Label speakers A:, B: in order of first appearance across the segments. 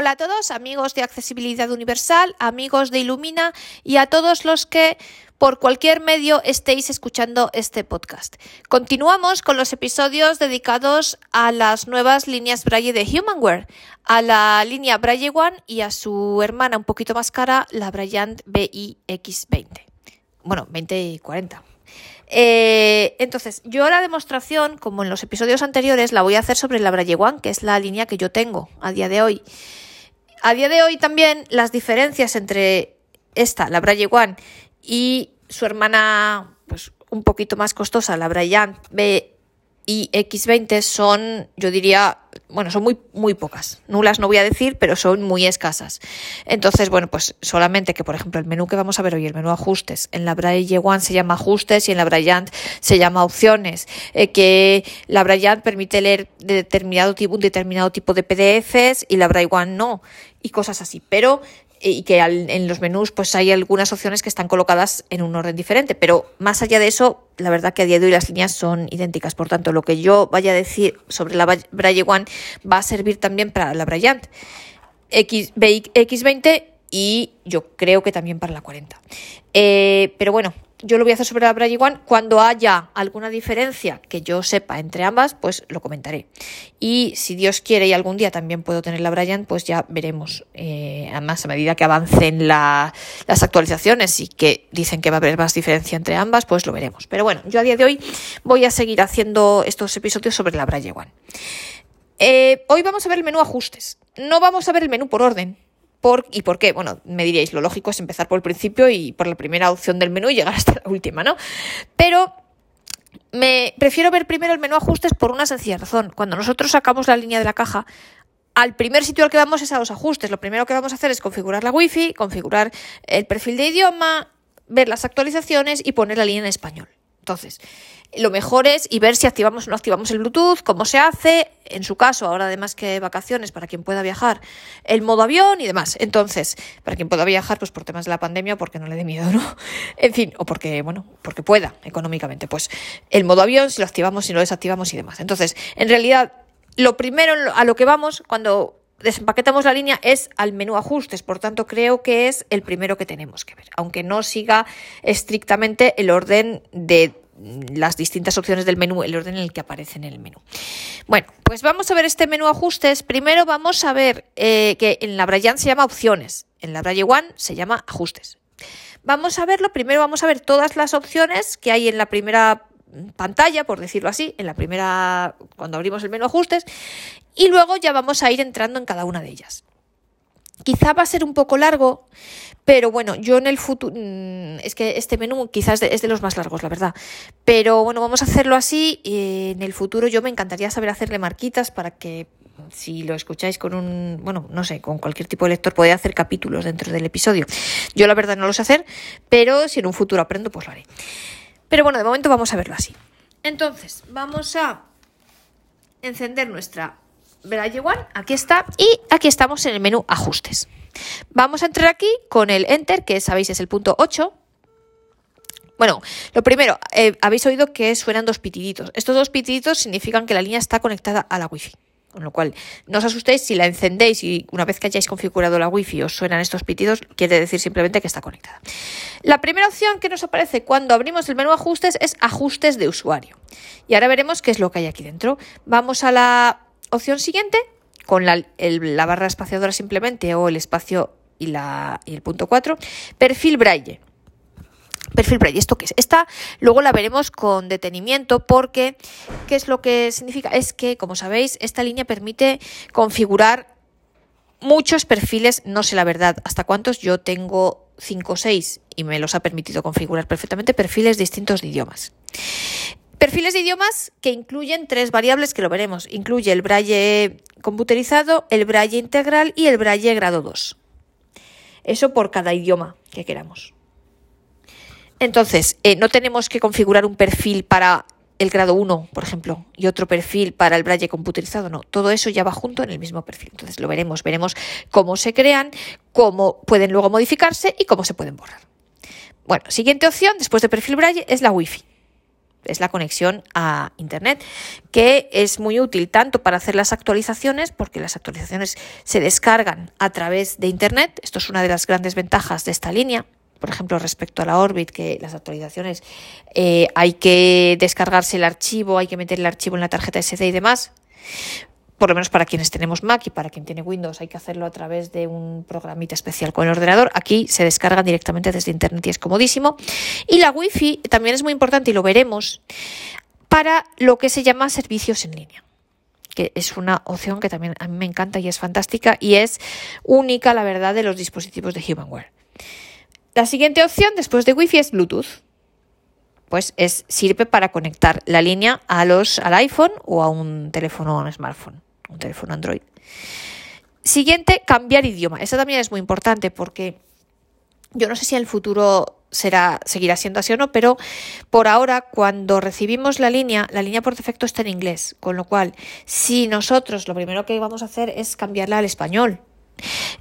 A: Hola a todos, amigos de Accesibilidad Universal, amigos de Ilumina y a todos los que por cualquier medio estéis escuchando este podcast. Continuamos con los episodios dedicados a las nuevas líneas Braille de Humanware, a la línea Braille One y a su hermana un poquito más cara, la Bryant BIX20. Bueno, 20 y 40. Eh, entonces, yo la demostración, como en los episodios anteriores, la voy a hacer sobre la Braille One, que es la línea que yo tengo a día de hoy. A día de hoy también las diferencias entre esta, la Braille One, y su hermana, pues un poquito más costosa, la Bryant B y X20 son, yo diría, bueno, son muy, muy pocas. Nulas no voy a decir, pero son muy escasas. Entonces, bueno, pues solamente que, por ejemplo, el menú que vamos a ver hoy, el menú ajustes, en la Braille One se llama ajustes y en la Bryant se llama opciones. Eh, que la Bryant permite leer de determinado tipo, un determinado tipo de PDFs y la Braille One no. Y cosas así. Pero y que en los menús pues hay algunas opciones que están colocadas en un orden diferente, pero más allá de eso, la verdad que a día de hoy las líneas son idénticas, por tanto, lo que yo vaya a decir sobre la Braille One va a servir también para la Bryant X, X20 y yo creo que también para la 40. Eh, pero bueno, yo lo voy a hacer sobre la Braille One. Cuando haya alguna diferencia que yo sepa entre ambas, pues lo comentaré. Y si Dios quiere y algún día también puedo tener la Brian, pues ya veremos. Eh, además, a medida que avancen las actualizaciones y que dicen que va a haber más diferencia entre ambas, pues lo veremos. Pero bueno, yo a día de hoy voy a seguir haciendo estos episodios sobre la Braille One. Eh, hoy vamos a ver el menú ajustes. No vamos a ver el menú por orden, ¿Por, ¿Y por qué? Bueno, me diríais, lo lógico es empezar por el principio y por la primera opción del menú y llegar hasta la última, ¿no? Pero me prefiero ver primero el menú ajustes por una sencilla razón. Cuando nosotros sacamos la línea de la caja, al primer sitio al que vamos es a los ajustes. Lo primero que vamos a hacer es configurar la wifi, configurar el perfil de idioma, ver las actualizaciones y poner la línea en español. Entonces, lo mejor es y ver si activamos o no activamos el Bluetooth, cómo se hace, en su caso, ahora además que vacaciones para quien pueda viajar, el modo avión y demás. Entonces, para quien pueda viajar, pues por temas de la pandemia, porque no le dé miedo, ¿no? En fin, o porque, bueno, porque pueda económicamente, pues el modo avión, si lo activamos, si lo desactivamos y demás. Entonces, en realidad, lo primero a lo que vamos cuando desempaquetamos la línea es al menú ajustes, por tanto creo que es el primero que tenemos que ver, aunque no siga estrictamente el orden de las distintas opciones del menú, el orden en el que aparece en el menú. Bueno, pues vamos a ver este menú ajustes. Primero vamos a ver eh, que en la Braille se llama opciones, en la Braille One se llama ajustes. Vamos a verlo, primero vamos a ver todas las opciones que hay en la primera pantalla, por decirlo así, en la primera, cuando abrimos el menú ajustes, y luego ya vamos a ir entrando en cada una de ellas. Quizá va a ser un poco largo, pero bueno, yo en el futuro, mm, es que este menú quizás es de los más largos, la verdad. Pero bueno, vamos a hacerlo así. En el futuro yo me encantaría saber hacerle marquitas para que si lo escucháis con un, bueno, no sé, con cualquier tipo de lector, podéis hacer capítulos dentro del episodio. Yo la verdad no lo sé hacer, pero si en un futuro aprendo, pues lo haré. Pero bueno, de momento vamos a verlo así. Entonces, vamos a encender nuestra Braille One, aquí está, y aquí estamos en el menú Ajustes. Vamos a entrar aquí con el Enter, que sabéis es el punto 8. Bueno, lo primero, eh, habéis oído que suenan dos pitiditos. Estos dos pitiditos significan que la línea está conectada a la Wi-Fi. Con lo cual, no os asustéis si la encendéis y una vez que hayáis configurado la Wi-Fi os suenan estos pitidos, quiere decir simplemente que está conectada. La primera opción que nos aparece cuando abrimos el menú ajustes es ajustes de usuario. Y ahora veremos qué es lo que hay aquí dentro. Vamos a la opción siguiente con la, barra espaciadora simplemente o el espacio y, la, y el punto 4. Perfil Braille. Perfil Braille, ¿esto qué es? Esta luego la veremos con detenimiento porque, ¿qué es lo que significa? Es que, como sabéis, esta línea permite configurar muchos perfiles, no sé la verdad hasta cuántos, yo tengo 5 o 6 y me los ha permitido configurar perfectamente perfiles distintos de idiomas. Perfiles de idiomas que incluyen tres variables que lo veremos. Incluye el braille computerizado, el braille integral y el braille grado 2. Eso por cada idioma que queramos. Entonces, eh, no tenemos que configurar un perfil para el grado 1, por ejemplo, y otro perfil para el braille computerizado, no, todo eso ya va junto en el mismo perfil. Entonces lo veremos, veremos cómo se crean, cómo pueden luego modificarse y cómo se pueden borrar. Bueno, siguiente opción después de perfil braille es la Wi-Fi. es la conexión a Internet, que es muy útil tanto para hacer las actualizaciones, porque las actualizaciones se descargan a través de Internet, esto es una de las grandes ventajas de esta línea, por ejemplo, respecto a la Orbit, que las actualizaciones eh, hay que descargarse el archivo, hay que meter el archivo en la tarjeta SD y demás por lo menos para quienes tenemos Mac y para quien tiene Windows hay que hacerlo a través de un programita especial con el ordenador. Aquí se descargan directamente desde Internet y es comodísimo. Y la Wi-Fi también es muy importante y lo veremos para lo que se llama servicios en línea que es una opción que también a mí me encanta y es fantástica y es única, la verdad, de los dispositivos de Humanware. La siguiente opción después de Wi-Fi es Bluetooth. Pues es, sirve para conectar la línea a los, al iPhone o a un teléfono un smartphone un teléfono Android. Siguiente, cambiar idioma. Esto también es muy importante porque yo no sé si en el futuro será, seguirá siendo así o no, pero por ahora, cuando recibimos la línea, la línea por defecto está en inglés. Con lo cual, si nosotros lo primero que vamos a hacer es cambiarla al español.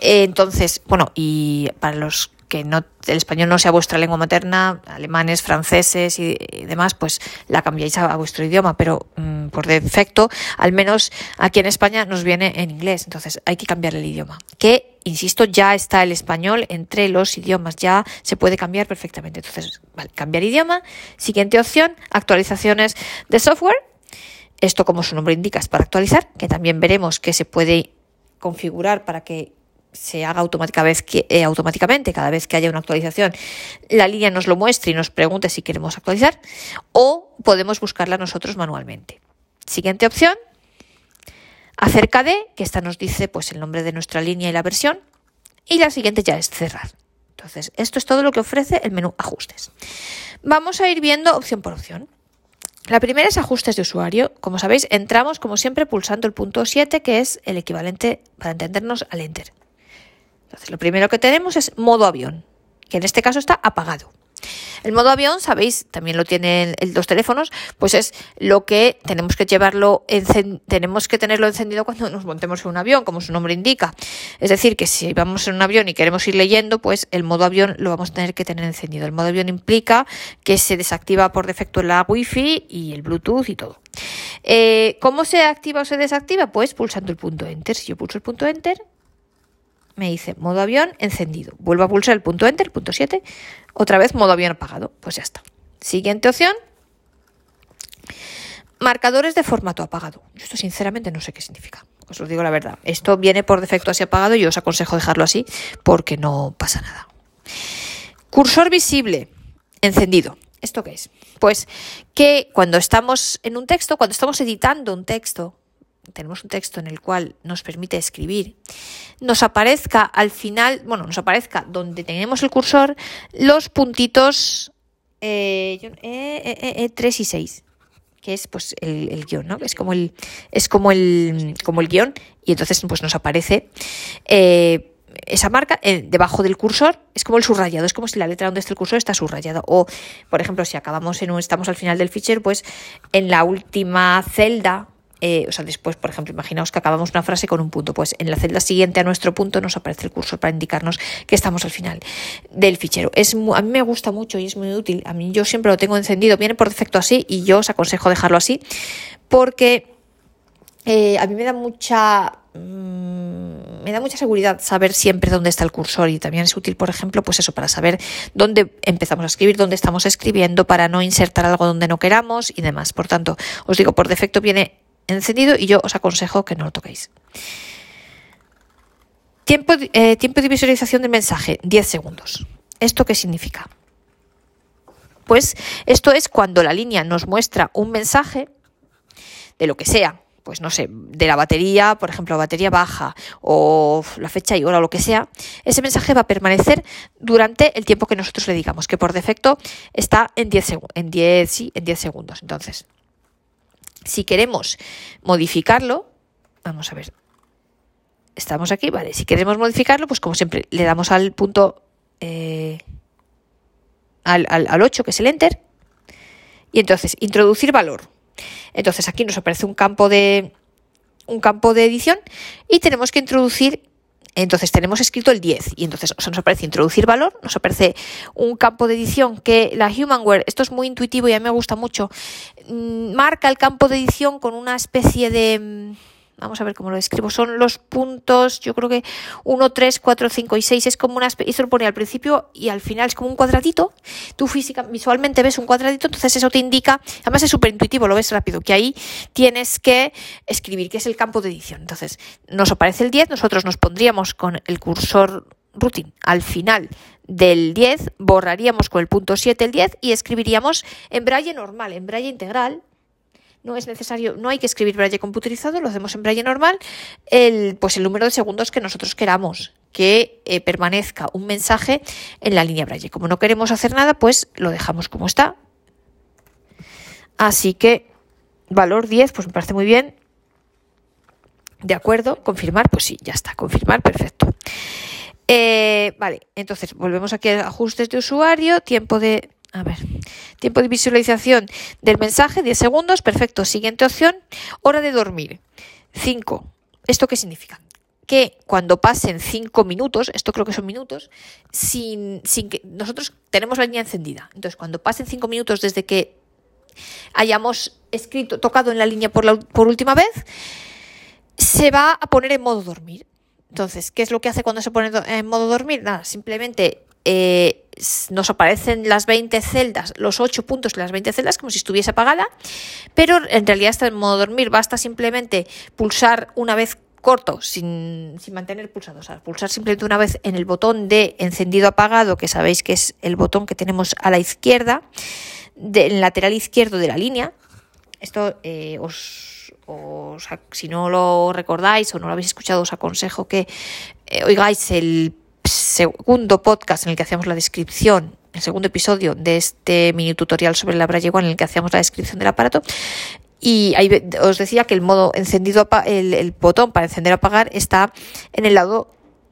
A: entonces, bueno, y para los que no, el español no sea vuestra lengua materna, alemanes, franceses y, demás, pues la cambiáis a, vuestro idioma, pero mm, por defecto, al menos aquí en España nos viene en inglés, entonces hay que cambiar el idioma. Que, insisto, ya está el español entre los idiomas, ya se puede cambiar perfectamente. Entonces, vale, cambiar idioma. Siguiente opción, actualizaciones de software. Esto, como su nombre indica, es para actualizar, que también veremos que se puede configurar para que se haga eh, automáticamente cada vez que haya una actualización, la línea nos lo muestre y nos pregunte si queremos actualizar, o podemos buscarla nosotros manualmente. Siguiente opción, acerca de, que esta nos dice pues el nombre de nuestra línea y la versión, y la siguiente ya es cerrar. Entonces, esto es todo lo que ofrece el menú ajustes. Vamos a ir viendo opción por opción. La primera es ajustes de usuario. Como sabéis, entramos como siempre pulsando el punto 7, que es el equivalente, para entendernos, al Enter. Entonces, lo primero que tenemos es modo avión, que en este caso está apagado. El modo avión, sabéis, también lo tienen los teléfonos, pues es lo que tenemos que llevarlo, tenemos que tenerlo encendido cuando nos montemos en un avión, como su nombre indica. Es decir, que si vamos en un avión y queremos ir leyendo, pues el modo avión lo vamos a tener que tener encendido. El modo avión implica que se desactiva por defecto la Wi-Fi y el Bluetooth y todo. Eh, ¿Cómo se activa o se desactiva? Pues pulsando el punto Enter. Si yo pulso el punto Enter, me dice modo avión encendido. Vuelvo a pulsar el punto enter, punto 7, otra vez modo avión apagado. Pues ya está. Siguiente opción. Marcadores de formato apagado. Yo esto sinceramente no sé qué significa. Os lo digo la verdad. Esto viene por defecto así apagado y yo os aconsejo dejarlo así porque no pasa nada. Cursor visible encendido. ¿Esto qué es? Pues que cuando estamos en un texto, cuando estamos editando un texto, tenemos un texto en el cual nos permite escribir, nos aparezca al final, bueno, nos aparezca donde tenemos el cursor los puntitos 3 eh, eh, eh, y 6 que es pues el, guion, ¿no? Es como el, es como el, como el guion, y entonces pues nos aparece esa marca debajo del cursor, es como el subrayado, es como si la letra donde está el cursor está subrayada. O, por ejemplo, si acabamos en un, estamos al final del fichero, pues en la última celda eh, o sea, después, por ejemplo, imaginaos que acabamos una frase con un punto, pues en la celda siguiente a nuestro punto nos aparece el cursor para indicarnos que estamos al final del fichero. Es a mí me gusta mucho y es muy útil. A mí yo siempre lo tengo encendido, viene por defecto así y yo os aconsejo dejarlo así porque eh, a mí me da mucha mm, me da mucha seguridad saber siempre dónde está el cursor y también es útil, por ejemplo, pues eso, para saber dónde empezamos a escribir, dónde estamos escribiendo, para no insertar algo donde no queramos y demás. Por tanto, os digo, por defecto viene encendido y yo os aconsejo que no lo toquéis. Tiempo, eh, tiempo de visualización del mensaje, 10 segundos. ¿Esto qué significa? Pues esto es cuando la línea nos muestra un mensaje de lo que sea, pues no sé, de la batería, por ejemplo, batería baja o la fecha y hora o lo que sea, ese mensaje va a permanecer durante el tiempo que nosotros le digamos, que por defecto está en 10, en 10, sí, en 10 segundos. Entonces, si queremos modificarlo, vamos a ver, estamos aquí, vale, si queremos modificarlo, pues como siempre le damos al punto, eh, al, al 8, que es el enter, y entonces introducir valor. Entonces aquí nos aparece un campo de un campo de edición y tenemos que introducir Entonces tenemos escrito el 10 y entonces nos aparece introducir valor, nos aparece un campo de edición que la Humanware, esto es muy intuitivo y a mí me gusta mucho, mm, marca el campo de edición con una especie de mm, Vamos a ver cómo lo describo. Son los puntos, yo creo que 1, 3, 4, 5 y 6 es como una eso lo pone al principio y al final es como un cuadradito. Tú física, visualmente ves un cuadradito, entonces eso te indica, además es súper intuitivo, lo ves rápido, que ahí tienes que escribir, que es el campo de edición. Entonces nos aparece el 10, nosotros nos pondríamos con el cursor routine al final del 10, borraríamos con el punto 7 el 10 y escribiríamos en braille normal, en braille integral, no es necesario, no hay que escribir braille computerizado, lo hacemos en braille normal, el, pues el número de segundos que nosotros queramos que eh, permanezca un mensaje en la línea braille. Como no queremos hacer nada, pues lo dejamos como está. Así que valor 10, pues me parece muy bien. De acuerdo, confirmar, pues sí, ya está, confirmar, perfecto. Eh, vale, entonces volvemos aquí a ajustes de usuario, tiempo de a ver, tiempo de visualización del mensaje, 10 segundos, perfecto. Siguiente opción, hora de dormir, 5. ¿Esto qué significa? Que cuando pasen 5 minutos, esto creo que son minutos, sin, sin que nosotros tenemos la línea encendida. Entonces, cuando pasen 5 minutos desde que hayamos escrito, tocado en la línea por, la, por última vez, se va a poner en modo dormir. Entonces, ¿qué es lo que hace cuando se pone en modo dormir? Nada, simplemente eh, nos aparecen las 20 celdas, los 8 puntos de las 20 celdas, como si estuviese apagada, pero en realidad está en modo dormir. Basta simplemente pulsar una vez corto, sin, mantener pulsado, o sea, pulsar simplemente una vez en el botón de encendido apagado, que sabéis que es el botón que tenemos a la izquierda, del lateral izquierdo de la línea. Esto eh, os, si no lo recordáis o no lo habéis escuchado, os aconsejo que eh, oigáis el segundo podcast en el que hacíamos la descripción, el segundo episodio de este mini tutorial sobre la Braille One en el que hacíamos la descripción del aparato. Y ahí os decía que el modo encendido, el, el botón para encender o apagar está en el lado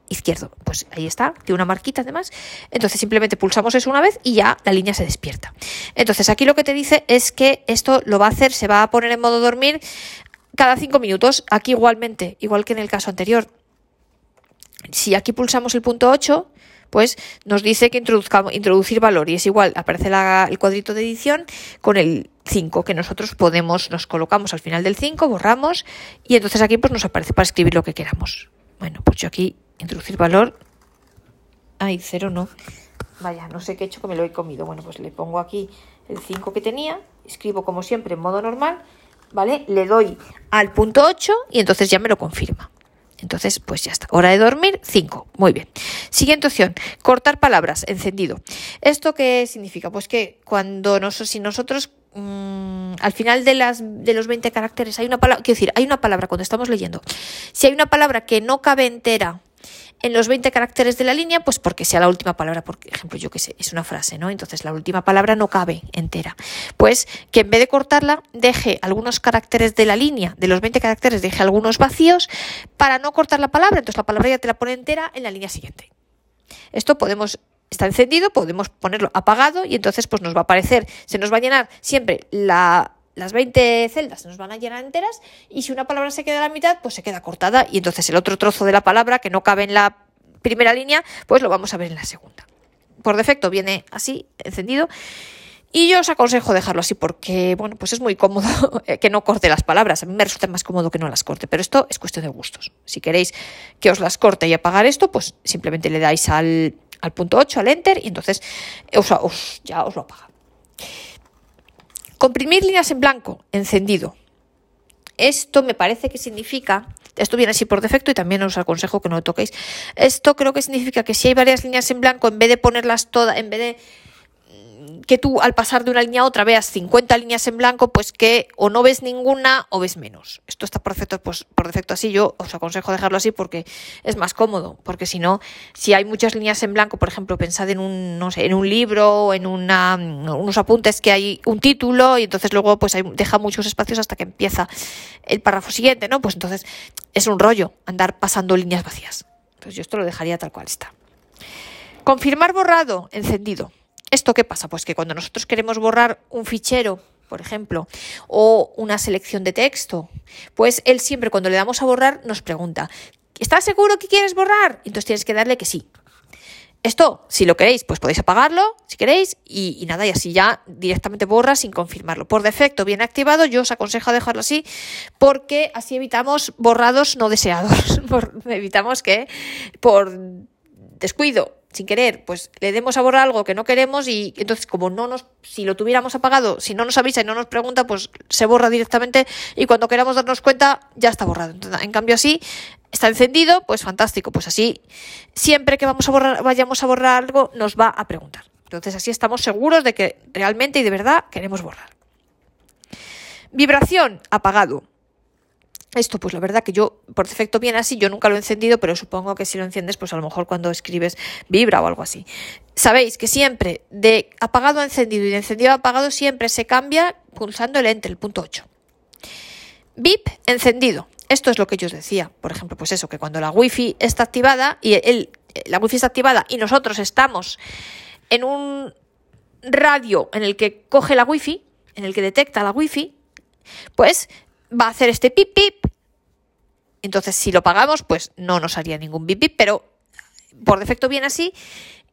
A: izquierdo. Pues ahí está, tiene una marquita además. Entonces simplemente pulsamos eso una vez y ya la línea se despierta. Entonces aquí lo que te dice es que esto lo va a hacer, se va a poner en modo dormir cada cinco minutos. Aquí igualmente, igual que en el caso anterior, si aquí pulsamos el punto 8, pues nos dice que introduzcamos, introducir valor y es igual, aparece el cuadrito de edición con el 5 que nosotros podemos, nos colocamos al final del 5, borramos y entonces aquí pues nos aparece para escribir lo que queramos. Bueno, pues yo aquí introducir valor, ay, cero no, vaya, no sé qué he hecho que me lo he comido. Bueno, pues le pongo aquí el 5 que tenía, escribo como siempre en modo normal, ¿vale? Le doy al punto 8 y entonces ya me lo confirma. Entonces, pues ya está. Hora de dormir, 5. Muy bien. Siguiente opción, cortar palabras, encendido. ¿Esto qué significa? Pues que cuando nosotros, si nosotros mm, al final de, las, de los 20 caracteres hay una palabra, quiero decir, hay una palabra cuando estamos leyendo, si hay una palabra que no cabe entera en los 20 caracteres de la línea, pues porque sea la última palabra, por ejemplo, yo qué sé, es una frase, ¿no? Entonces la última palabra no cabe entera. Pues que en vez de cortarla, deje algunos caracteres de la línea, de los 20 caracteres, deje algunos vacíos para no cortar la palabra, entonces la palabra ya te la pone entera en la línea siguiente. Esto podemos está encendido, podemos ponerlo apagado y entonces pues nos va a aparecer, se nos va a llenar siempre la las 20 celdas nos van a llenar enteras y si una palabra se queda a la mitad, pues se queda cortada y entonces el otro trozo de la palabra que no cabe en la primera línea, pues lo vamos a ver en la segunda. Por defecto viene así, encendido. Y yo os aconsejo dejarlo así porque, bueno, pues es muy cómodo que no corte las palabras. A mí me resulta más cómodo que no las corte, pero esto es cuestión de gustos. Si queréis que os las corte y apagar esto, pues simplemente le dais al, punto 8, al enter, y entonces ya os lo apaga. Comprimir líneas en blanco, encendido. Esto me parece que significa, esto viene así por defecto y también os aconsejo que no lo toquéis. Esto creo que significa que si hay varias líneas en blanco, en vez de ponerlas todas, en vez de que tú al pasar de una línea a otra veas 50 líneas en blanco, pues que o no ves ninguna o ves menos. Esto está por defecto, pues, por defecto así. Yo os aconsejo dejarlo así porque es más cómodo. Porque si no, si hay muchas líneas en blanco, por ejemplo, pensad en un, no sé, en un libro en una, unos apuntes que hay un título y entonces luego pues deja muchos espacios hasta que empieza el párrafo siguiente, ¿no? Pues entonces es un rollo andar pasando líneas vacías. Entonces yo esto lo dejaría tal cual está. Confirmar borrado, encendido. ¿Esto qué pasa? Pues que cuando nosotros queremos borrar un fichero, por ejemplo, o una selección de texto, pues él siempre cuando le damos a borrar nos pregunta, ¿estás seguro que quieres borrar? Entonces tienes que darle que sí. Esto, si lo queréis, pues podéis apagarlo, si queréis, y, nada, y así ya directamente borra sin confirmarlo. Por defecto, bien activado, yo os aconsejo dejarlo así, porque así evitamos borrados no deseados. evitamos que por descuido, sin querer, pues le demos a borrar algo que no queremos y entonces como no nos, si lo tuviéramos apagado, si no nos avisa y no nos pregunta, pues se borra directamente y cuando queramos darnos cuenta ya está borrado. en cambio así está encendido, pues fantástico, pues así siempre que vamos a borrar, vayamos a borrar algo nos va a preguntar. Entonces así estamos seguros de que realmente y de verdad queremos borrar. Vibración apagado. Esto, pues la verdad que yo, por defecto viene así, yo nunca lo he encendido, pero supongo que si lo enciendes, pues a lo mejor cuando escribes vibra o algo así. Sabéis que siempre de apagado a encendido y de encendido a apagado siempre se cambia pulsando el enter, el punto 8. VIP encendido. Esto es lo que yo os decía. Por ejemplo, pues eso, que cuando la wifi está activada y el, la wifi está activada y nosotros estamos en un radio en el que coge la wifi, en el que detecta la wifi, pues va a hacer este pip pip. Entonces, si lo pagamos, pues no nos haría ningún pip pip, pero por defecto viene así.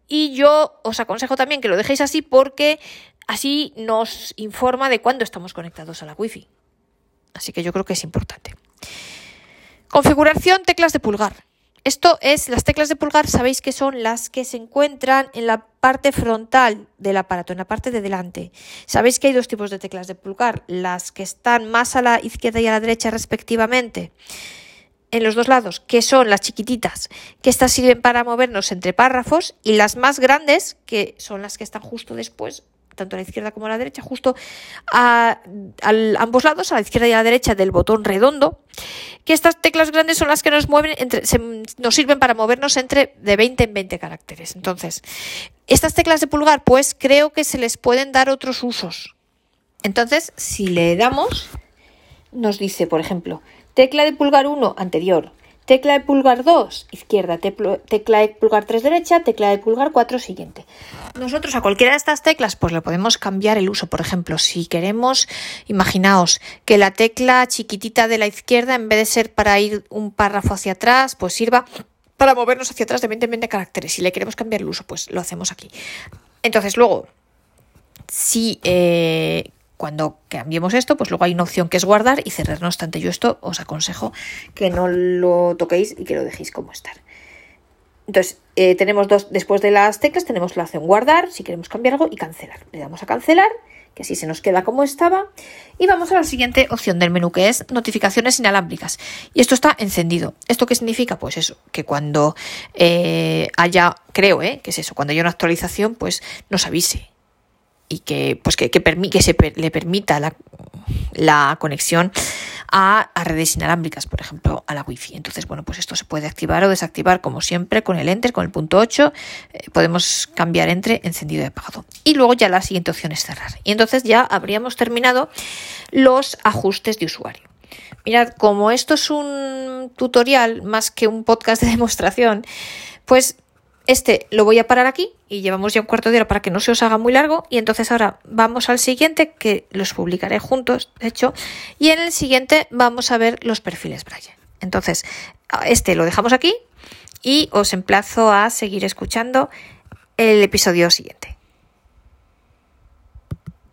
A: Y yo os aconsejo también que lo dejéis así porque así nos informa de cuándo estamos conectados a la wifi. Así que yo creo que es importante. Configuración teclas de pulgar. Esto es, las teclas de pulgar sabéis que son las que se encuentran en la parte frontal del aparato, en la parte de delante. Sabéis que hay dos tipos de teclas de pulgar, las que están más a la izquierda y a la derecha respectivamente, en los dos lados, que son las chiquititas, que estas sirven para movernos entre párrafos, y las más grandes, que son las que están justo después, tanto a la izquierda como a la derecha, justo a, ambos lados, a la izquierda y a la derecha del botón redondo, que estas teclas grandes son las que nos mueven entre, nos sirven para movernos entre de 20 en 20 caracteres. Entonces, estas teclas de pulgar, pues creo que se les pueden dar otros usos. Entonces, si le damos, nos dice, por ejemplo, tecla de pulgar 1 anterior, Tecla de pulgar 2, izquierda, tecla de pulgar 3, derecha, tecla de pulgar 4, siguiente. Nosotros a cualquiera de estas teclas pues le podemos cambiar el uso. Por ejemplo, si queremos, imaginaos que la tecla chiquitita de la izquierda, en vez de ser para ir un párrafo hacia atrás, pues sirva para movernos hacia atrás de 20 en 20 caracteres. Si le queremos cambiar el uso, pues lo hacemos aquí. Entonces, luego, si eh, cuando cambiemos esto, pues luego hay una opción que es guardar y cerrar. No obstante, yo esto os aconsejo que no lo toquéis y que lo dejéis como estar. Entonces, eh, tenemos dos, después de las teclas, tenemos la opción guardar, si queremos cambiar algo, y cancelar. Le damos a cancelar, que así se nos queda como estaba. Y vamos a la siguiente opción del menú, que es notificaciones inalámbricas. Y esto está encendido. ¿Esto qué significa? Pues eso, que cuando eh, haya, creo, ¿eh? que es eso, cuando haya una actualización, pues nos avise y que, pues que, que, que se le permita la, la conexión a, redes inalámbricas, por ejemplo, a la Wi-Fi. Entonces, bueno, pues esto se puede activar o desactivar como siempre con el Enter, con el punto 8. Eh, podemos cambiar entre encendido y apagado. Y luego ya la siguiente opción es cerrar. Y entonces ya habríamos terminado los ajustes de usuario. Mirad, como esto es un tutorial más que un podcast de demostración, pues este lo voy a parar aquí y llevamos ya un cuarto de hora para que no se os haga muy largo y entonces ahora vamos al siguiente que los publicaré juntos, de hecho, y en el siguiente vamos a ver los perfiles Braille. Entonces, este lo dejamos aquí y os emplazo a seguir escuchando el episodio siguiente.